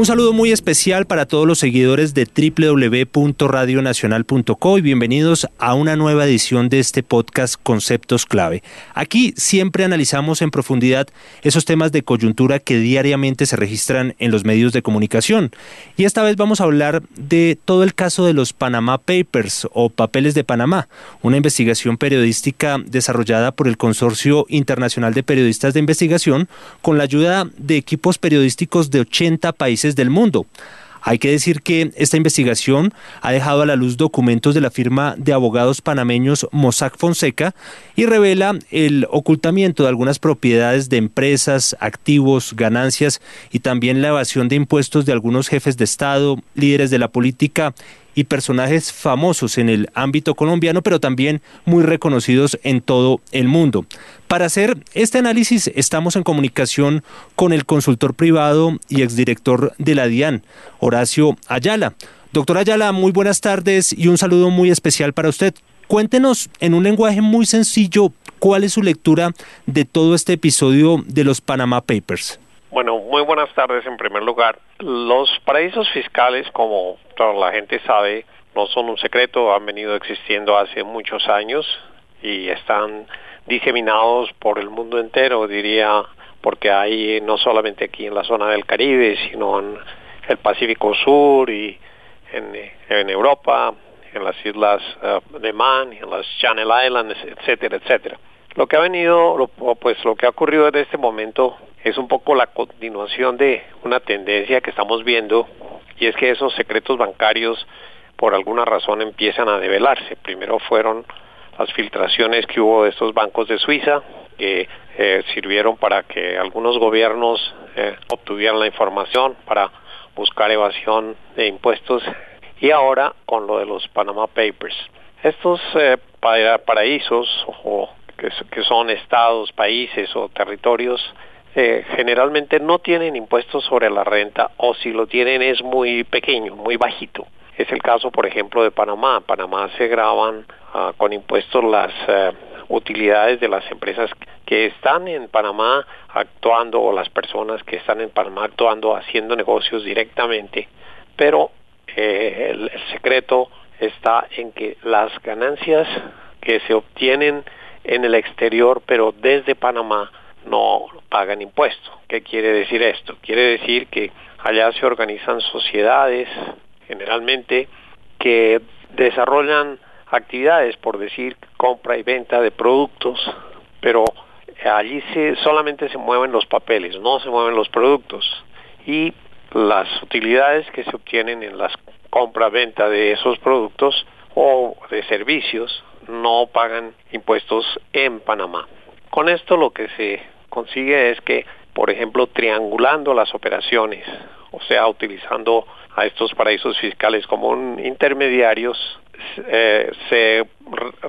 Un saludo muy especial para todos los seguidores de www.radionacional.co y bienvenidos a una nueva edición de este podcast Conceptos Clave. Aquí siempre analizamos en profundidad esos temas de coyuntura que diariamente se registran en los medios de comunicación. Y esta vez vamos a hablar de todo el caso de los Panama Papers o Papeles de Panamá, una investigación periodística desarrollada por el Consorcio Internacional de Periodistas de Investigación con la ayuda de equipos periodísticos de 80 países del mundo. Hay que decir que esta investigación ha dejado a la luz documentos de la firma de abogados panameños Mossack Fonseca y revela el ocultamiento de algunas propiedades de empresas, activos, ganancias y también la evasión de impuestos de algunos jefes de Estado, líderes de la política y personajes famosos en el ámbito colombiano, pero también muy reconocidos en todo el mundo. Para hacer este análisis estamos en comunicación con el consultor privado y exdirector de la DIAN, Horacio Ayala. Doctor Ayala, muy buenas tardes y un saludo muy especial para usted. Cuéntenos en un lenguaje muy sencillo cuál es su lectura de todo este episodio de los Panama Papers. Bueno, muy buenas tardes en primer lugar. Los paraísos fiscales, como toda la gente sabe, no son un secreto, han venido existiendo hace muchos años y están diseminados por el mundo entero, diría, porque hay no solamente aquí en la zona del Caribe, sino en el Pacífico Sur y en, Europa, en las islas eh, de Man, en las Channel Islands, etcétera, etcétera. Lo que ha venido, pues lo que ha ocurrido en este momento es un poco la continuación de una tendencia que estamos viendo y es que esos secretos bancarios por alguna razón empiezan a develarse. Primero fueron las filtraciones que hubo de estos bancos de Suiza, que eh, sirvieron para que algunos gobiernos eh, obtuvieran la información para buscar evasión de impuestos y ahora con lo de los Panama Papers. Estos eh, paraísos o que, son estados, países o territorios generalmente no tienen impuestos sobre la renta o si lo tienen es muy pequeño, muy bajito. Es el caso, por ejemplo, de Panamá. Panamá se graban ah, con impuestos las eh, utilidades de las empresas que están en Panamá actuando o las personas que están en Panamá actuando haciendo negocios directamente. Pero eh, el, el secreto está en que las ganancias que se obtienen en el exterior, pero desde Panamá, no pagan impuestos. ¿Qué quiere decir esto? Quiere decir que allá se organizan sociedades, generalmente que desarrollan actividades, por decir, compra y venta de productos, pero allí se, solamente se mueven los papeles, no se mueven los productos. Y las utilidades que se obtienen en las compra-venta de esos productos o de servicios no pagan impuestos en Panamá. Con esto lo que se consigue es que, por ejemplo, triangulando las operaciones, o sea, utilizando a estos paraísos fiscales como intermediarios, eh, se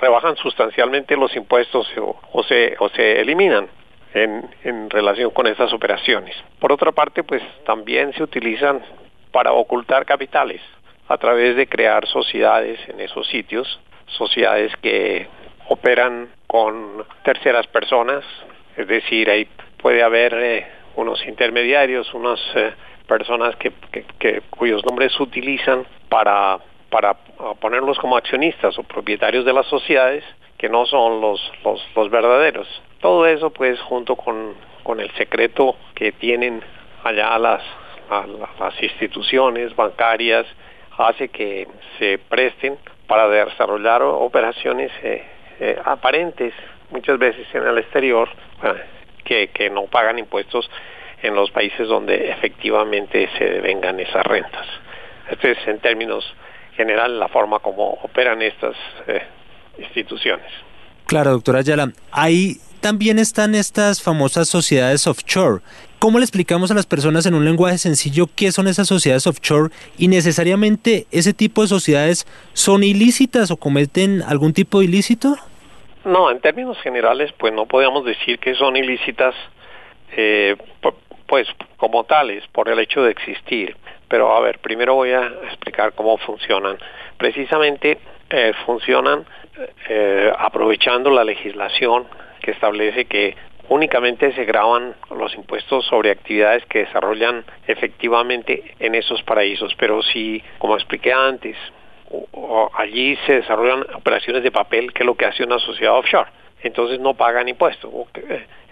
rebajan sustancialmente los impuestos o, se, o se eliminan en, en relación con estas operaciones. Por otra parte, pues también se utilizan para ocultar capitales a través de crear sociedades en esos sitios, sociedades que operan con terceras personas, es decir, ahí puede haber eh, unos intermediarios, unas eh, personas que, que, cuyos nombres se utilizan para, para ponerlos como accionistas o propietarios de las sociedades que no son los, los, los verdaderos. Todo eso pues junto con, con el secreto que tienen allá las, las instituciones bancarias hace que se presten para desarrollar operaciones eh, eh, aparentes muchas veces en el exterior que, que no pagan impuestos en los países donde efectivamente se devengan esas rentas. Este es en términos general la forma como operan estas eh, instituciones. Claro, doctora Ayala. Ahí también están estas famosas sociedades offshore. ¿Cómo le explicamos a las personas en un lenguaje sencillo qué son esas sociedades offshore y necesariamente ese tipo de sociedades son ilícitas o cometen algún tipo de ilícito? No, en términos generales, pues no podríamos decir que son ilícitas eh, pues como tales por el hecho de existir. Pero a ver, primero voy a explicar cómo funcionan. Precisamente eh, funcionan eh, aprovechando la legislación que establece que únicamente se graban los impuestos sobre actividades que desarrollan efectivamente en esos paraísos. Pero si, como expliqué antes, allí se desarrollan operaciones de papel, que es lo que hace una sociedad offshore, entonces no pagan impuestos.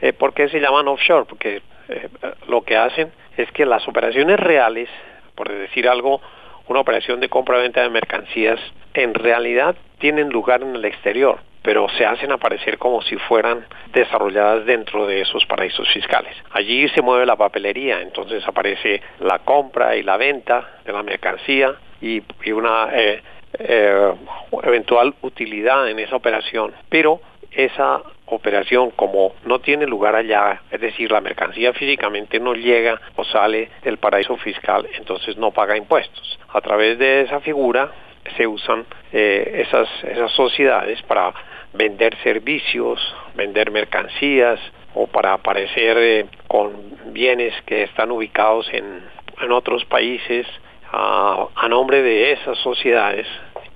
Eh, ¿Por qué se llaman offshore? Porque eh, lo que hacen es que las operaciones reales, por decir algo, una operación de compra-venta de mercancías, en realidad tienen lugar en el exterior pero se hacen aparecer como si fueran desarrolladas dentro de esos paraísos fiscales. Allí se mueve la papelería, entonces aparece la compra y la venta de la mercancía y, una eh, eh, eventual utilidad en esa operación, pero esa operación como no tiene lugar allá, es decir, la mercancía físicamente no llega o sale del paraíso fiscal, entonces no paga impuestos. A través de esa figura se usan eh, esas, esas sociedades para vender servicios, vender mercancías o para aparecer eh, con bienes que están ubicados en, en otros países a, a nombre de esas sociedades,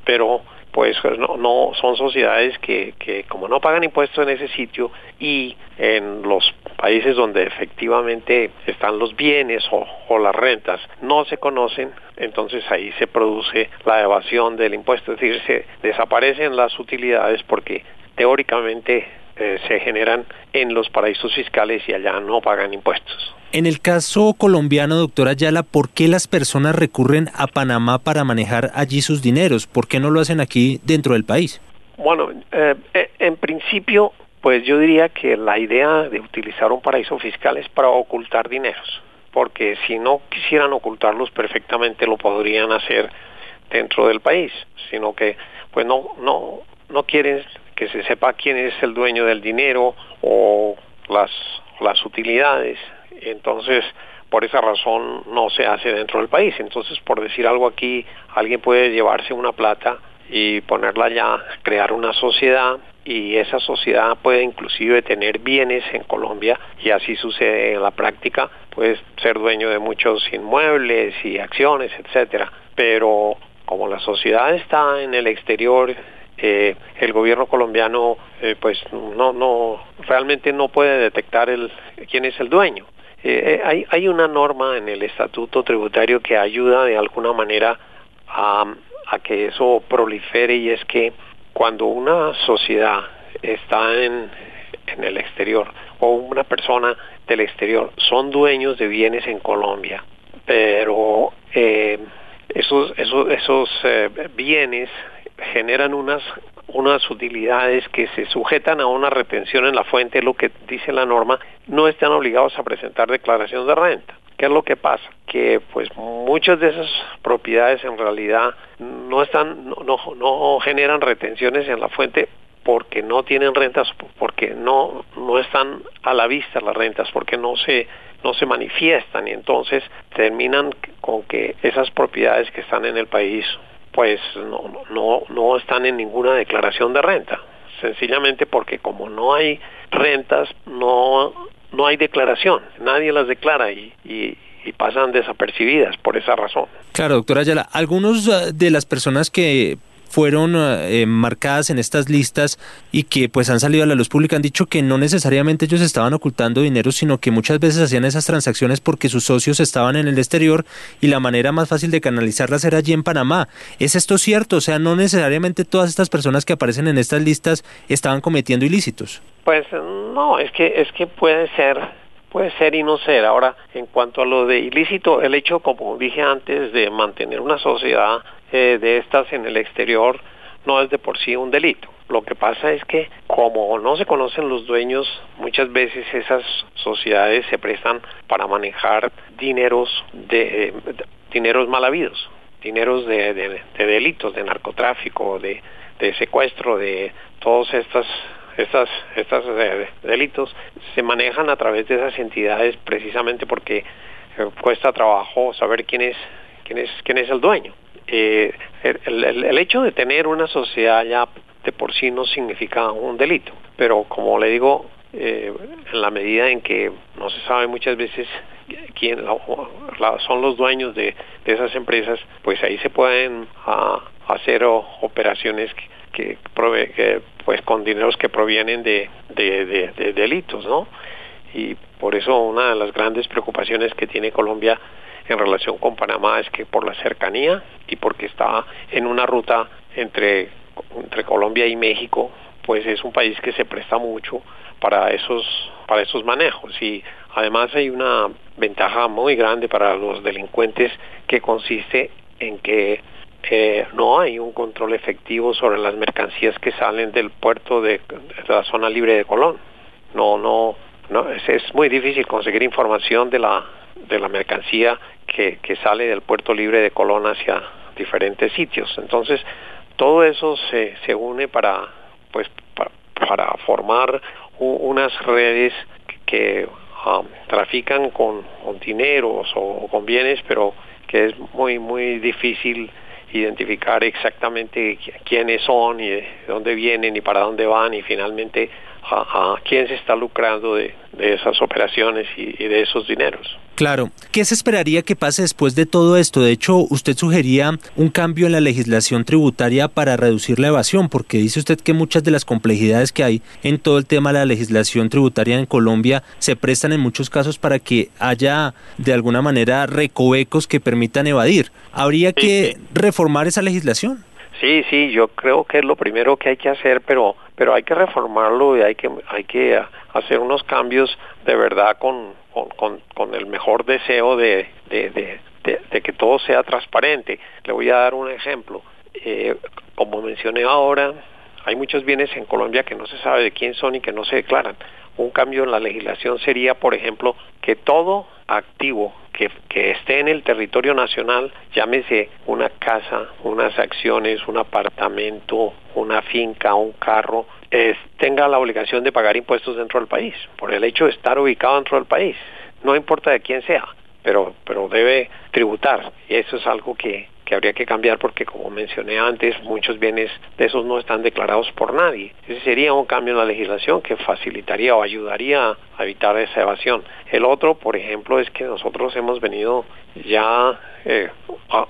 pero pues no, no son sociedades que, que, como no pagan impuestos en ese sitio y en los países donde efectivamente están los bienes o, o, las rentas no se conocen, entonces ahí se produce la evasión del impuesto, es decir, se desaparecen las utilidades porque teóricamente eh, se generan en los paraísos fiscales y allá no pagan impuestos. En el caso colombiano, doctora Ayala, ¿por qué las personas recurren a Panamá para manejar allí sus dineros? ¿Por qué no lo hacen aquí dentro del país? Bueno, eh, eh, en principio, pues yo diría que la idea de utilizar un paraíso fiscal es para ocultar dineros, porque si no quisieran ocultarlos perfectamente lo podrían hacer dentro del país, sino que pues no no no quieren que se sepa quién es el dueño del dinero o las las utilidades entonces por esa razón no se hace dentro del país. Entonces, por decir algo aquí, alguien puede llevarse una plata y ponerla allá, crear una sociedad y esa sociedad puede inclusive tener bienes en Colombia y así sucede en la práctica, puede ser dueño de muchos inmuebles y acciones, etcétera, pero como la sociedad está en el exterior eh, el gobierno colombiano eh, pues no no realmente no puede detectar el quién es el dueño. Eh, hay, hay una norma en el estatuto tributario que ayuda de alguna manera a, a que eso prolifere y es que cuando una sociedad está en, en el exterior o una persona del exterior son dueños de bienes en Colombia, pero eh, esos, esos, esos eh, bienes generan unas unas utilidades que se sujetan a una retención en la fuente, lo que dice la norma, no están obligados a presentar declaración de renta. ¿Qué es lo que pasa? Que pues muchas de esas propiedades en realidad no están, no, no, no generan retenciones en la fuente porque no tienen rentas, porque no, no están a la vista las rentas, porque no se, no se manifiestan y entonces terminan con que esas propiedades que están en el país pues no, no, no están en ninguna declaración de renta, sencillamente porque como no hay rentas, no, no hay declaración, nadie las declara y, y, pasan desapercibidas por esa razón. Claro, doctora Ayala, algunos eh, de las personas que fueron eh, marcadas en estas listas y que pues han salido a la luz pública han dicho que no necesariamente ellos estaban ocultando dinero, sino que muchas veces hacían esas transacciones porque sus socios estaban en el exterior y la manera más fácil de canalizarlas era allí en Panamá. ¿Es esto cierto? O sea, no necesariamente todas estas personas que aparecen en estas listas estaban cometiendo ilícitos. Pues no, es que es que puede ser puede ser y no ser. Ahora, en cuanto a lo de ilícito, el hecho, como dije antes, de mantener una sociedad eh, de estas en el exterior no es de por sí un delito. Lo que pasa es que como no se conocen los dueños, muchas veces esas sociedades se prestan para manejar dineros de, dineros mal habidos, dineros de, de, delitos, de narcotráfico, de, secuestro, de todos estos estas, estas eh, delitos se manejan a través de esas entidades precisamente porque eh, cuesta trabajo saber quién es quién es quién es el dueño eh, el, el, hecho de tener una sociedad ya de por sí no significa un delito, pero como le digo, eh, en la medida en que no se sabe muchas veces quién son los dueños de, esas empresas, pues ahí se pueden ah, hacer operaciones que, pues con dineros que provienen de, de, delitos, ¿no? Y por eso una de las grandes preocupaciones que tiene Colombia en relación con Panamá es que por la cercanía y porque está en una ruta entre, entre Colombia y México, pues es un país que se presta mucho para esos para esos manejos y además hay una ventaja muy grande para los delincuentes que consiste en que eh, no hay un control efectivo sobre las mercancías que salen del puerto de, la zona libre de Colón. No, no, no es, es, muy difícil conseguir información de la de la mercancía que, que sale del puerto libre de Colón hacia diferentes sitios. Entonces todo eso se, se une para pues para formar unas redes que um, trafican con, con dineros o con bienes, pero que es muy muy difícil identificar exactamente quiénes son y de dónde vienen y para dónde van y finalmente a, quién se está lucrando de, esas operaciones y, de esos dineros. Claro. ¿Qué se esperaría que pase después de todo esto? De hecho, usted sugería un cambio en la legislación tributaria para reducir la evasión, porque dice usted que muchas de las complejidades que hay en todo el tema de la legislación tributaria en Colombia se prestan en muchos casos para que haya de alguna manera recovecos que permitan evadir. ¿Habría que reformar esa legislación? Sí, sí, yo creo que es lo primero que hay que hacer, pero pero hay que reformarlo y hay que hay que hacer unos cambios de verdad con con, con, el mejor deseo de, de, de, que todo sea transparente. Le voy a dar un ejemplo. Eh, como mencioné ahora, hay muchos bienes en Colombia que no se sabe de quién son y que no se declaran. Un cambio en la legislación sería, por ejemplo, que todo activo que, que, esté en el territorio nacional, llámese una casa, unas acciones, un apartamento, una finca, un carro, tenga la obligación de pagar impuestos dentro del país, por el hecho de estar ubicado dentro del país. No importa de quién sea, pero, pero debe tributar. Y eso es algo que, que habría que cambiar porque, como mencioné antes, muchos bienes de esos no están declarados por nadie. Ese sería un cambio en la legislación que facilitaría o ayudaría a evitar esa evasión. El otro, por ejemplo, es que nosotros hemos venido ya eh,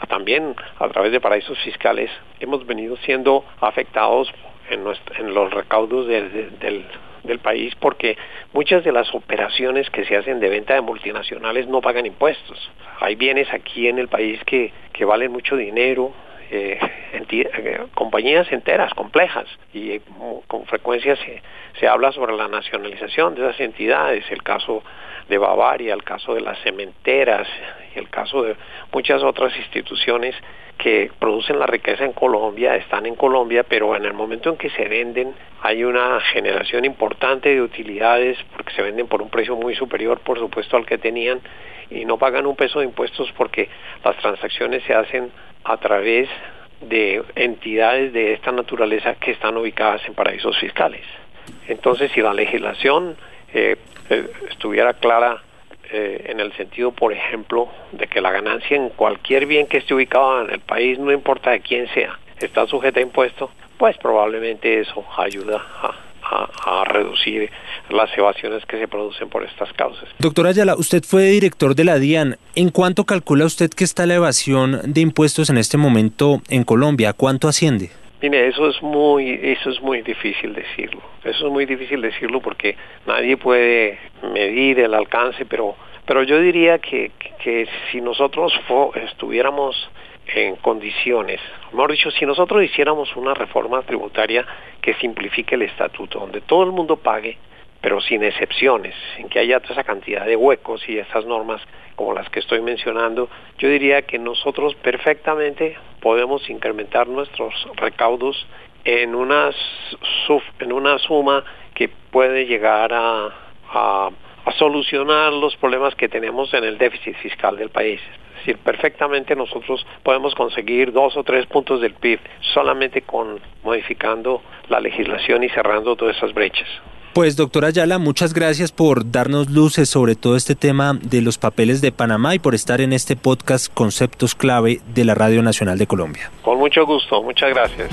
también a través de paraísos fiscales, hemos venido siendo afectados en, en los recaudos del, del país porque muchas de las operaciones que se hacen de venta de multinacionales no pagan impuestos. Hay bienes aquí en el país que, que valen mucho dinero, eh, eh, compañías enteras, complejas, y con frecuencia se, se habla sobre la nacionalización de esas entidades, el caso de Bavaria, el caso de las cementeras, el caso de muchas otras instituciones que producen la riqueza en Colombia, están en Colombia, pero en el momento en que se venden hay una generación importante de utilidades porque se venden por un precio muy superior, por supuesto, al que tenían y no pagan un peso de impuestos porque las transacciones se hacen a través de entidades de esta naturaleza que están ubicadas en paraísos fiscales. Entonces, si la legislación eh, eh, estuviera clara eh, en el sentido, por ejemplo, de que la ganancia en cualquier bien que esté ubicado en el país, no importa de quién sea, está sujeta a impuesto, pues probablemente eso ayuda a, reducir las evasiones que se producen por estas causas. Doctor Ayala, usted fue director de la DIAN. ¿En cuánto calcula usted que está la evasión de impuestos en este momento en Colombia? ¿Cuánto asciende? Mire, eso es muy, eso es muy difícil decirlo. Eso es muy difícil decirlo porque nadie puede medir el alcance, pero, pero yo diría que, que si nosotros estuviéramos en condiciones, mejor dicho, si nosotros hiciéramos una reforma tributaria que simplifique el estatuto, donde todo el mundo pague, pero sin excepciones, en que haya toda esa cantidad de huecos y esas normas como las que estoy mencionando, yo diría que nosotros perfectamente podemos incrementar nuestros recaudos en una, en una suma que puede llegar a, a, solucionar los problemas que tenemos en el déficit fiscal del país. Es decir, perfectamente nosotros podemos conseguir dos o tres puntos del PIB solamente con modificando la legislación y cerrando todas esas brechas. Pues doctora Ayala, muchas gracias por darnos luces sobre todo este tema de los papeles de Panamá y por estar en este podcast Conceptos Clave de la Radio Nacional de Colombia. Con mucho gusto, muchas gracias.